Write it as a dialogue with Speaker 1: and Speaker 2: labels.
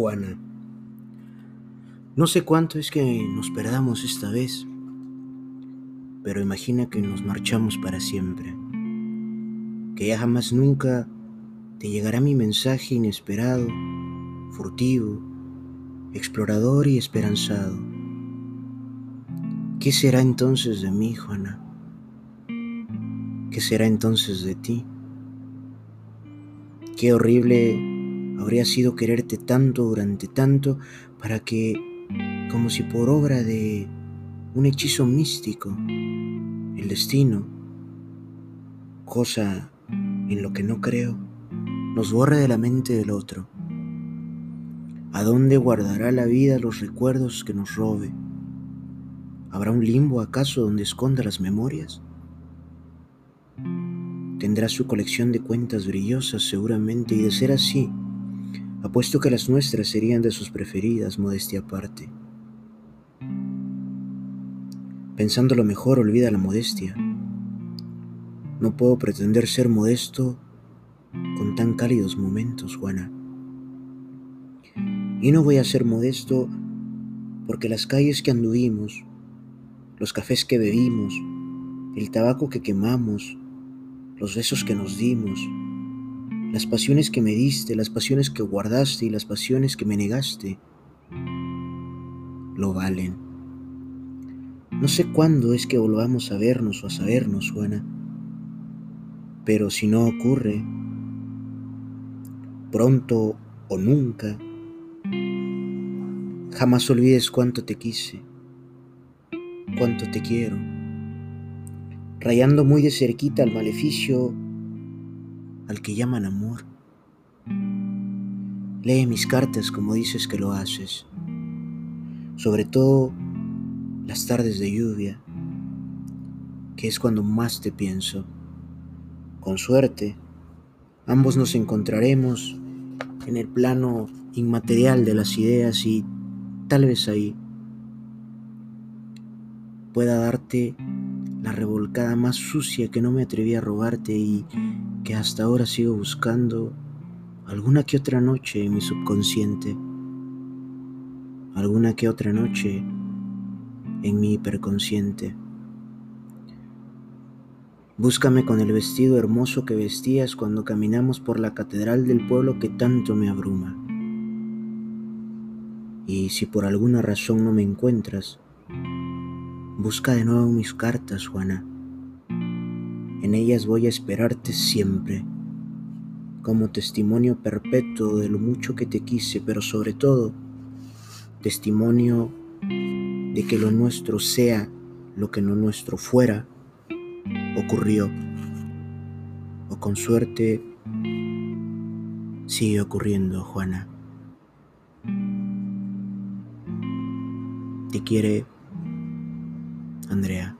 Speaker 1: Juana. No sé cuánto es que nos perdamos esta vez, pero imagina que nos marchamos para siempre, que ya jamás nunca te llegará mi mensaje inesperado, furtivo, explorador y esperanzado. ¿Qué será entonces de mí, Juana? ¿Qué será entonces de ti? Qué horrible habría sido quererte tanto durante tanto para que, como si por obra de un hechizo místico, el destino, cosa en lo que no creo, nos borre de la mente del otro. ¿A dónde guardará la vida los recuerdos que nos robe? ¿Habrá un limbo acaso donde esconda las memorias? Tendrá su colección de cuentas brillosas seguramente y de ser así, Apuesto que las nuestras serían de sus preferidas, modestia aparte. Pensando lo mejor, olvida la modestia. No puedo pretender ser modesto con tan cálidos momentos, Juana. Y no voy a ser modesto porque las calles que anduvimos, los cafés que bebimos, el tabaco que quemamos, los besos que nos dimos, las pasiones que me diste, las pasiones que guardaste y las pasiones que me negaste, lo valen. No sé cuándo es que volvamos a vernos o a sabernos, Juana, pero si no ocurre, pronto o nunca, jamás olvides cuánto te quise, cuánto te quiero, rayando muy de cerquita al maleficio al que llaman amor. Lee mis cartas como dices que lo haces, sobre todo las tardes de lluvia, que es cuando más te pienso. Con suerte, ambos nos encontraremos en el plano inmaterial de las ideas y tal vez ahí pueda darte la revolcada más sucia que no me atreví a robarte y que hasta ahora sigo buscando alguna que otra noche en mi subconsciente, alguna que otra noche en mi hiperconsciente. Búscame con el vestido hermoso que vestías cuando caminamos por la catedral del pueblo que tanto me abruma. Y si por alguna razón no me encuentras, busca de nuevo mis cartas, Juana. En ellas voy a esperarte siempre, como testimonio perpetuo de lo mucho que te quise, pero sobre todo, testimonio de que lo nuestro sea lo que no nuestro fuera, ocurrió, o con suerte sigue ocurriendo, Juana. Te quiere Andrea.